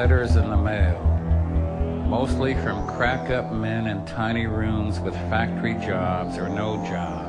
letters in the mail, mostly from crack up men in tiny rooms with factory jobs or no jobs.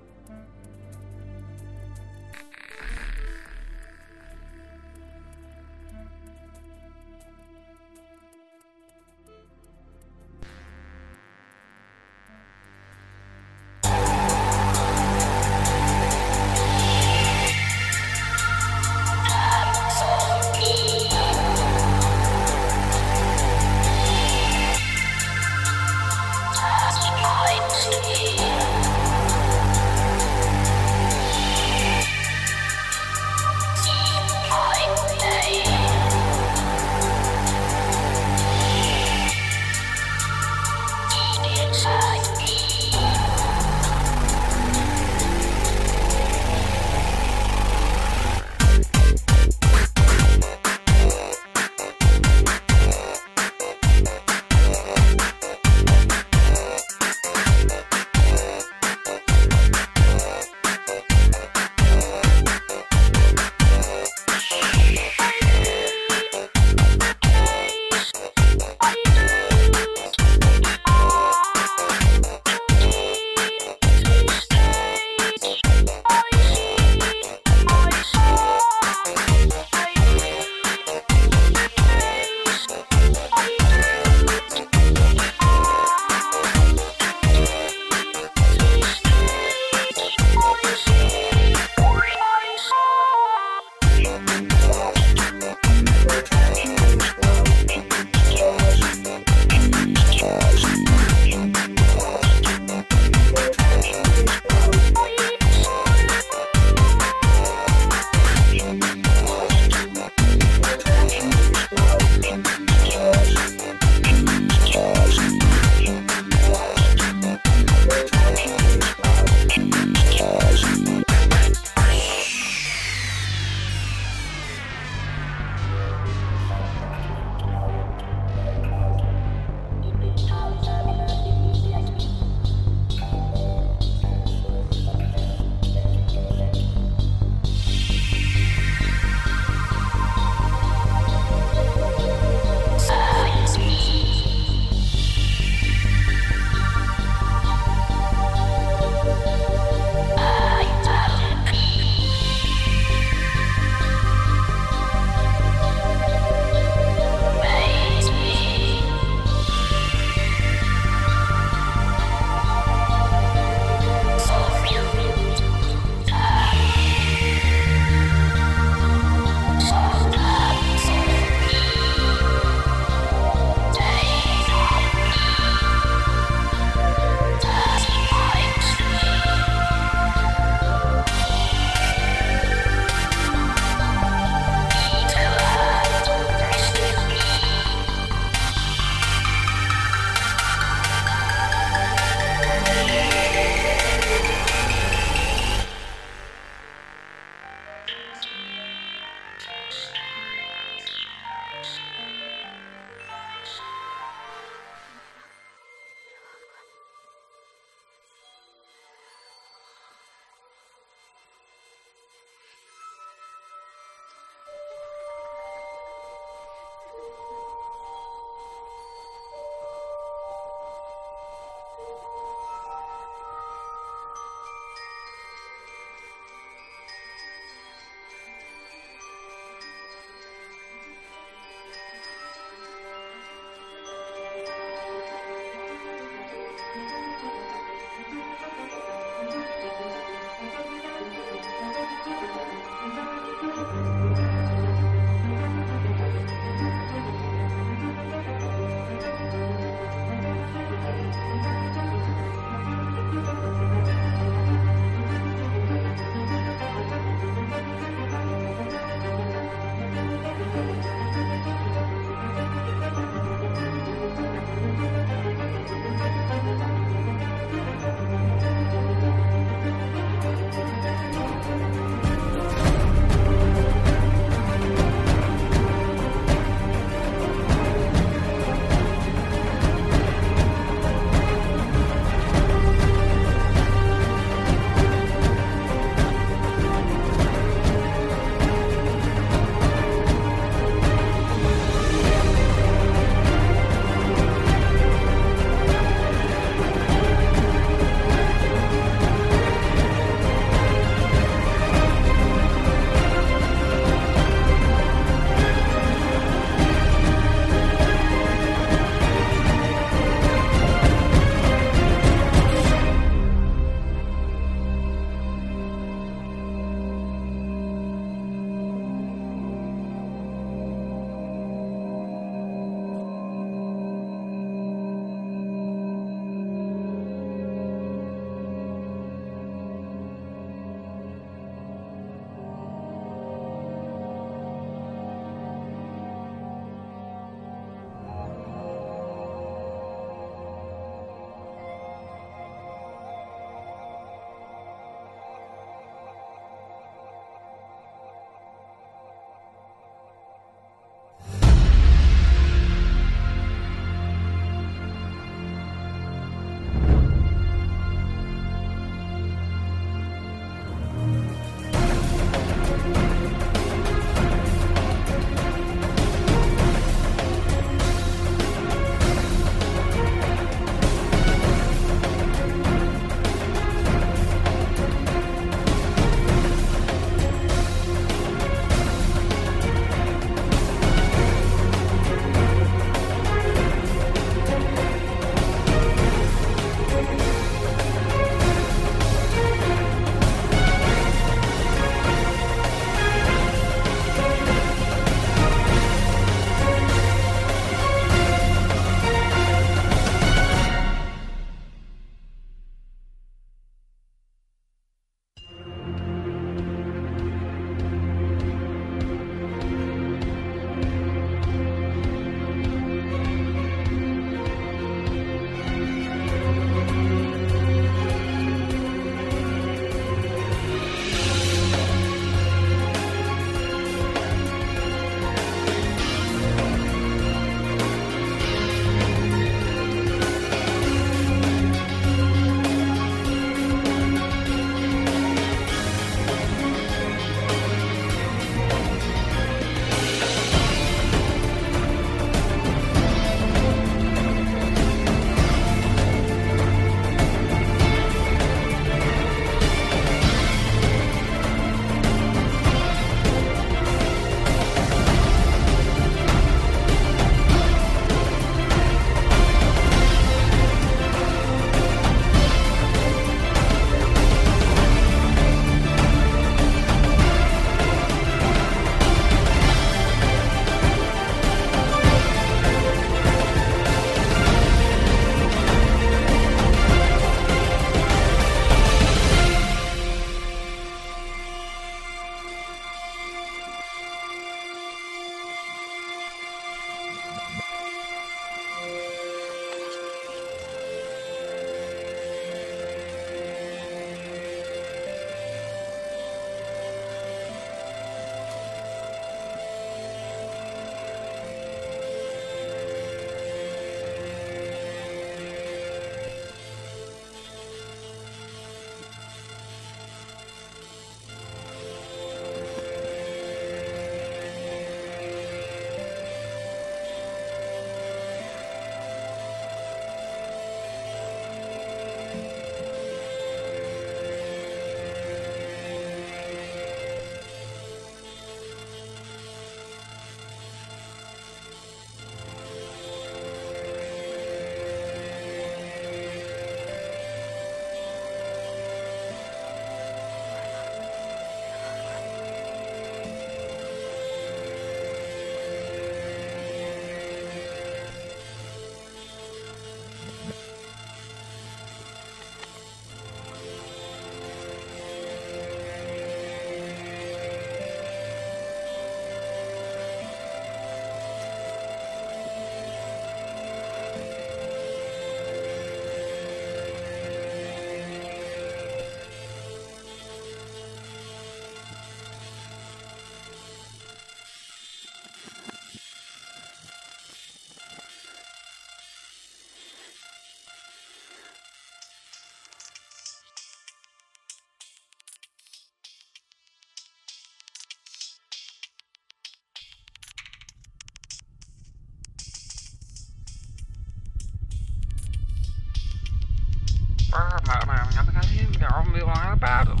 i'm gonna be ambil uang apa?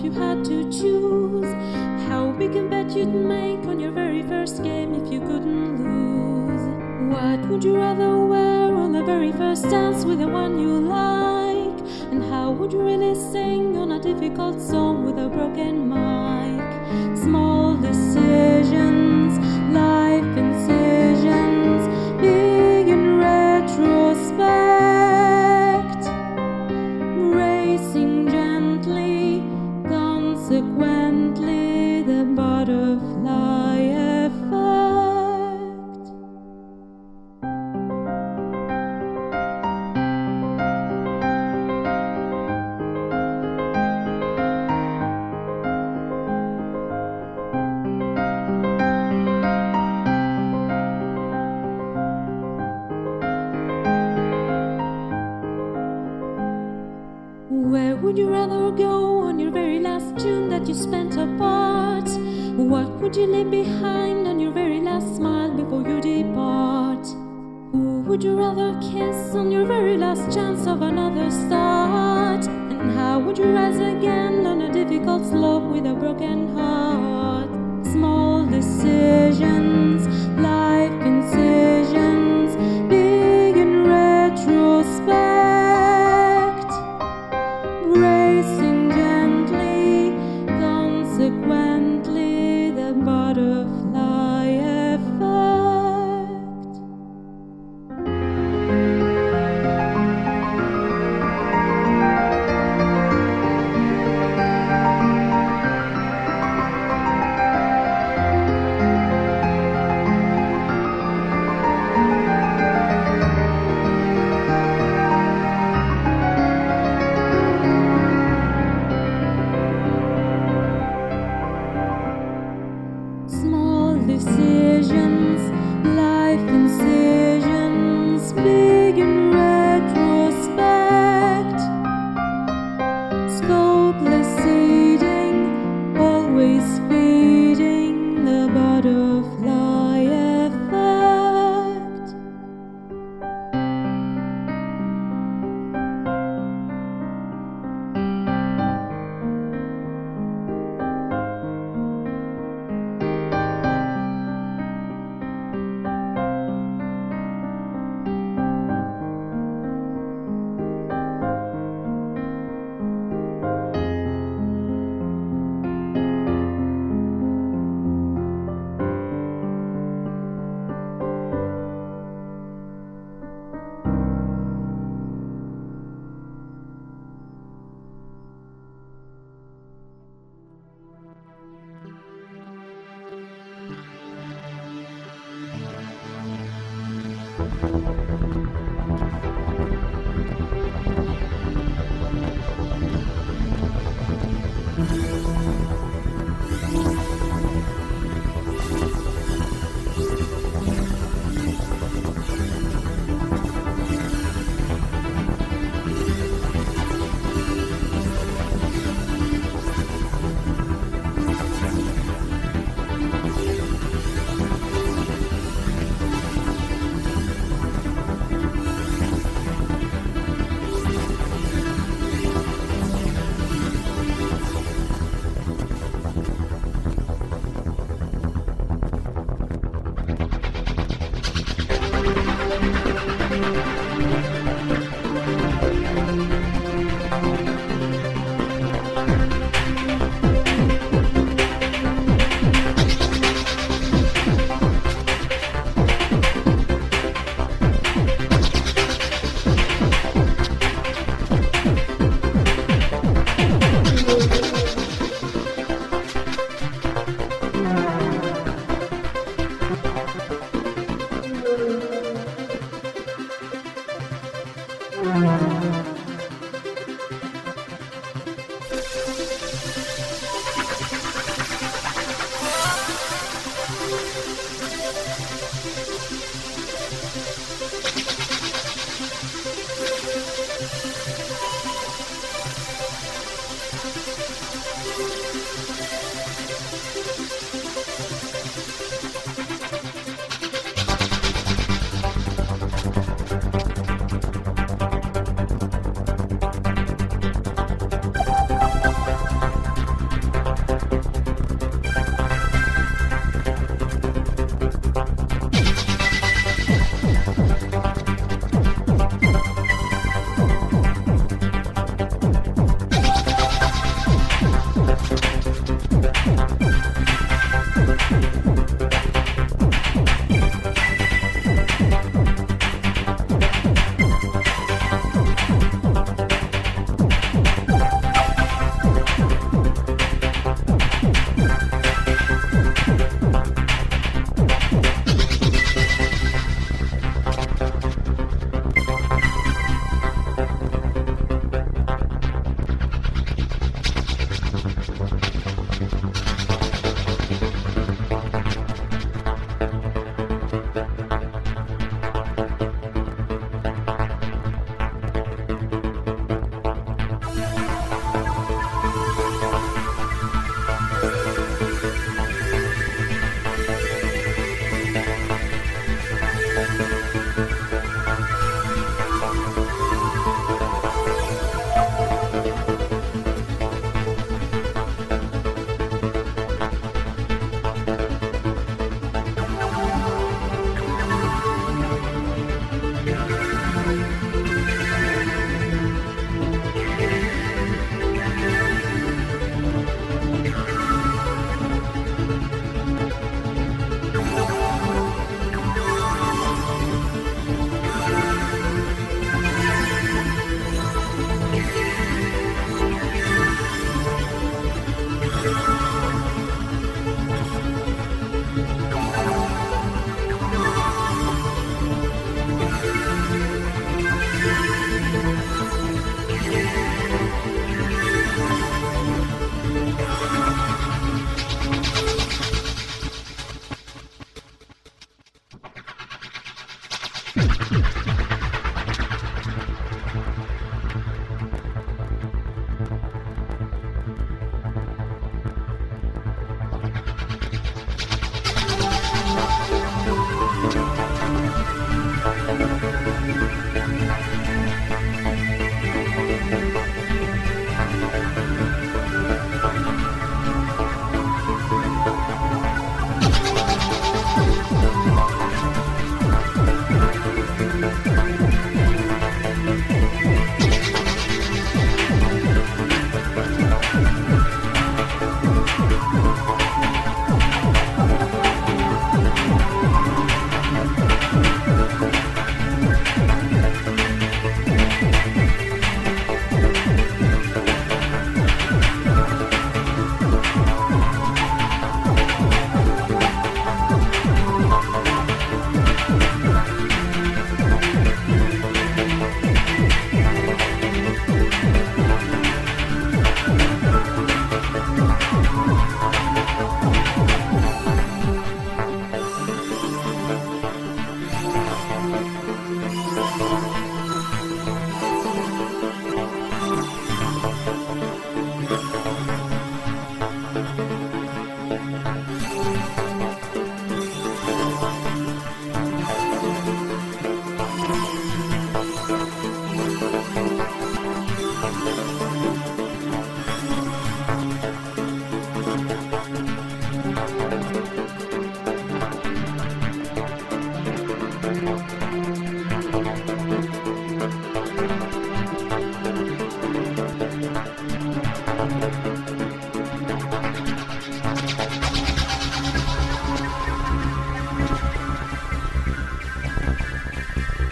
If you had to choose?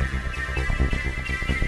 あっ。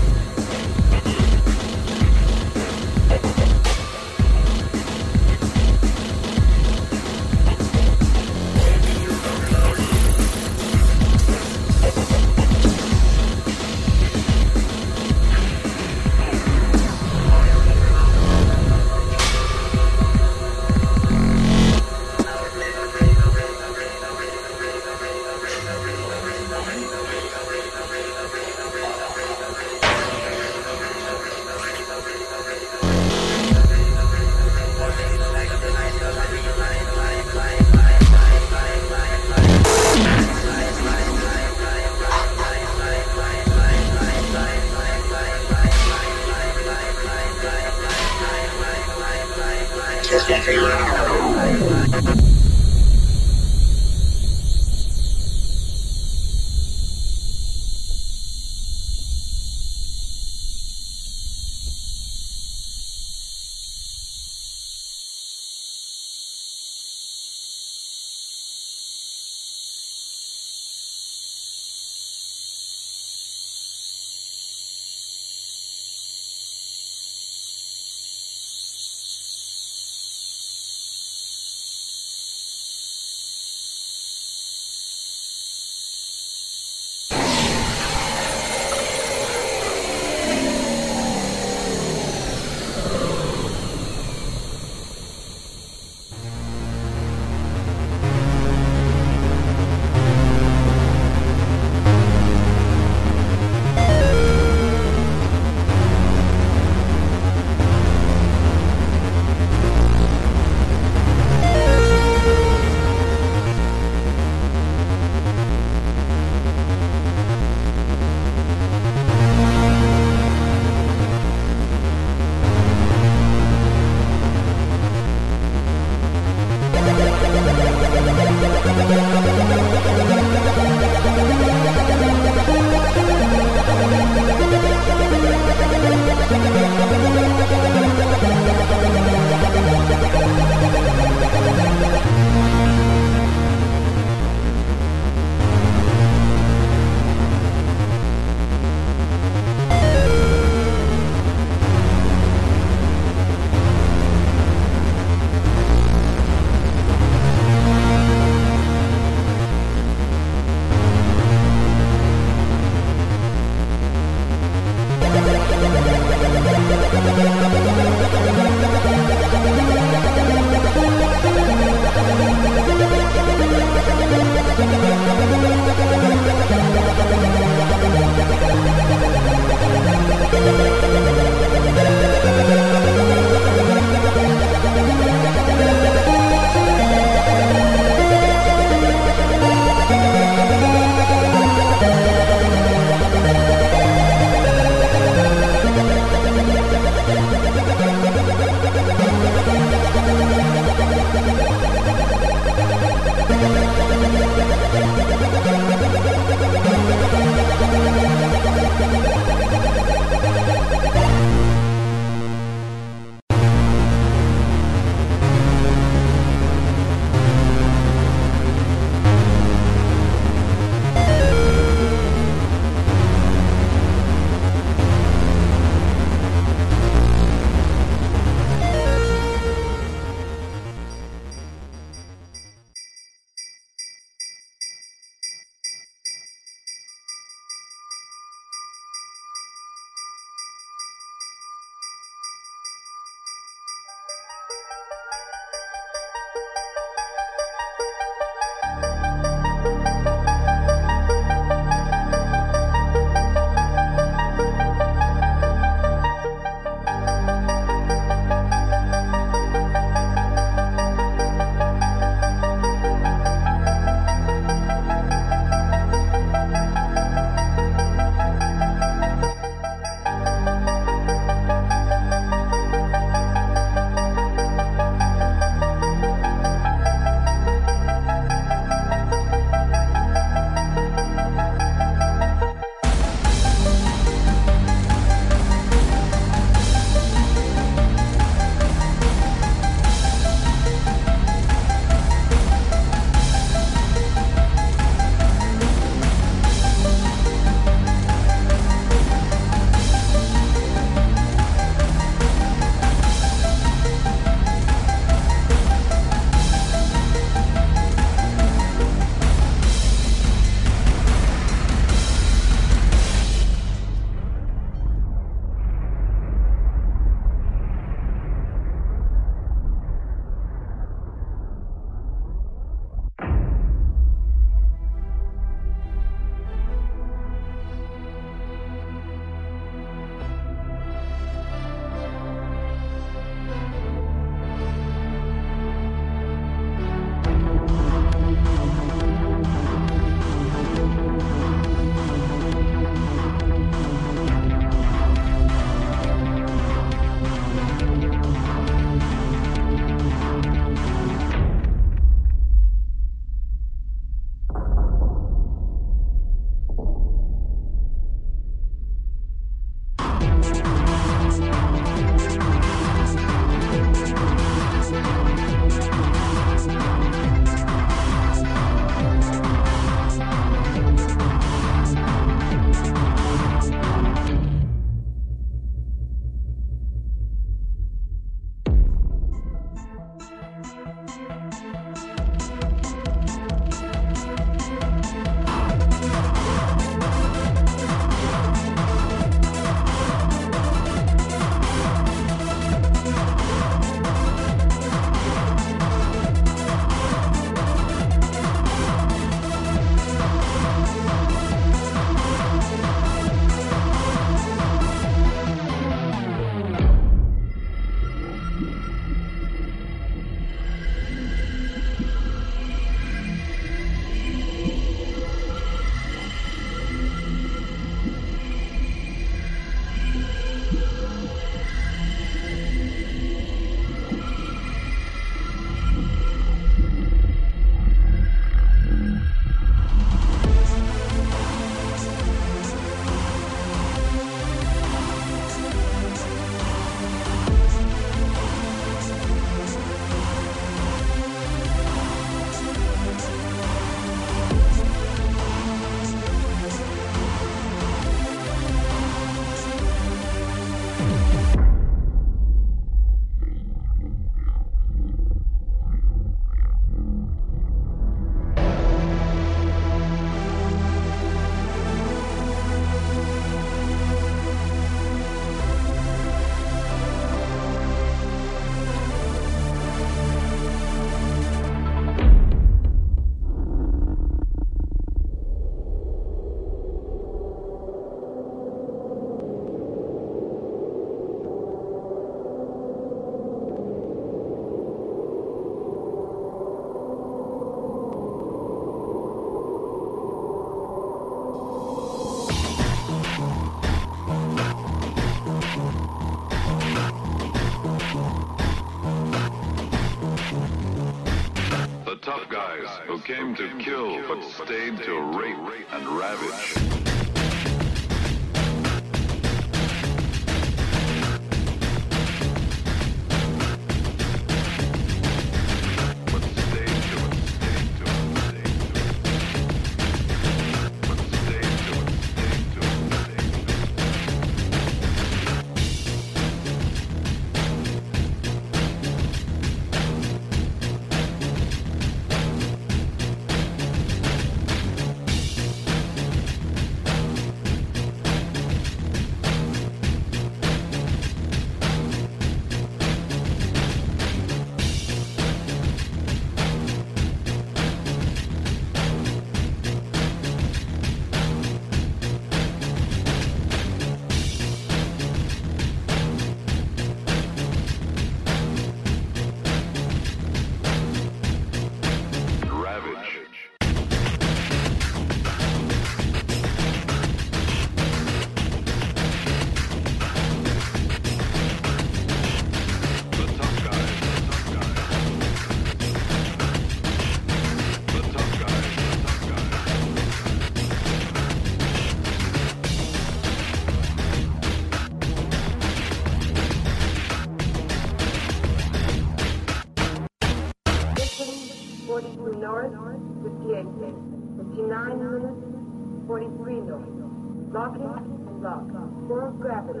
gravity.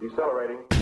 Decelerating.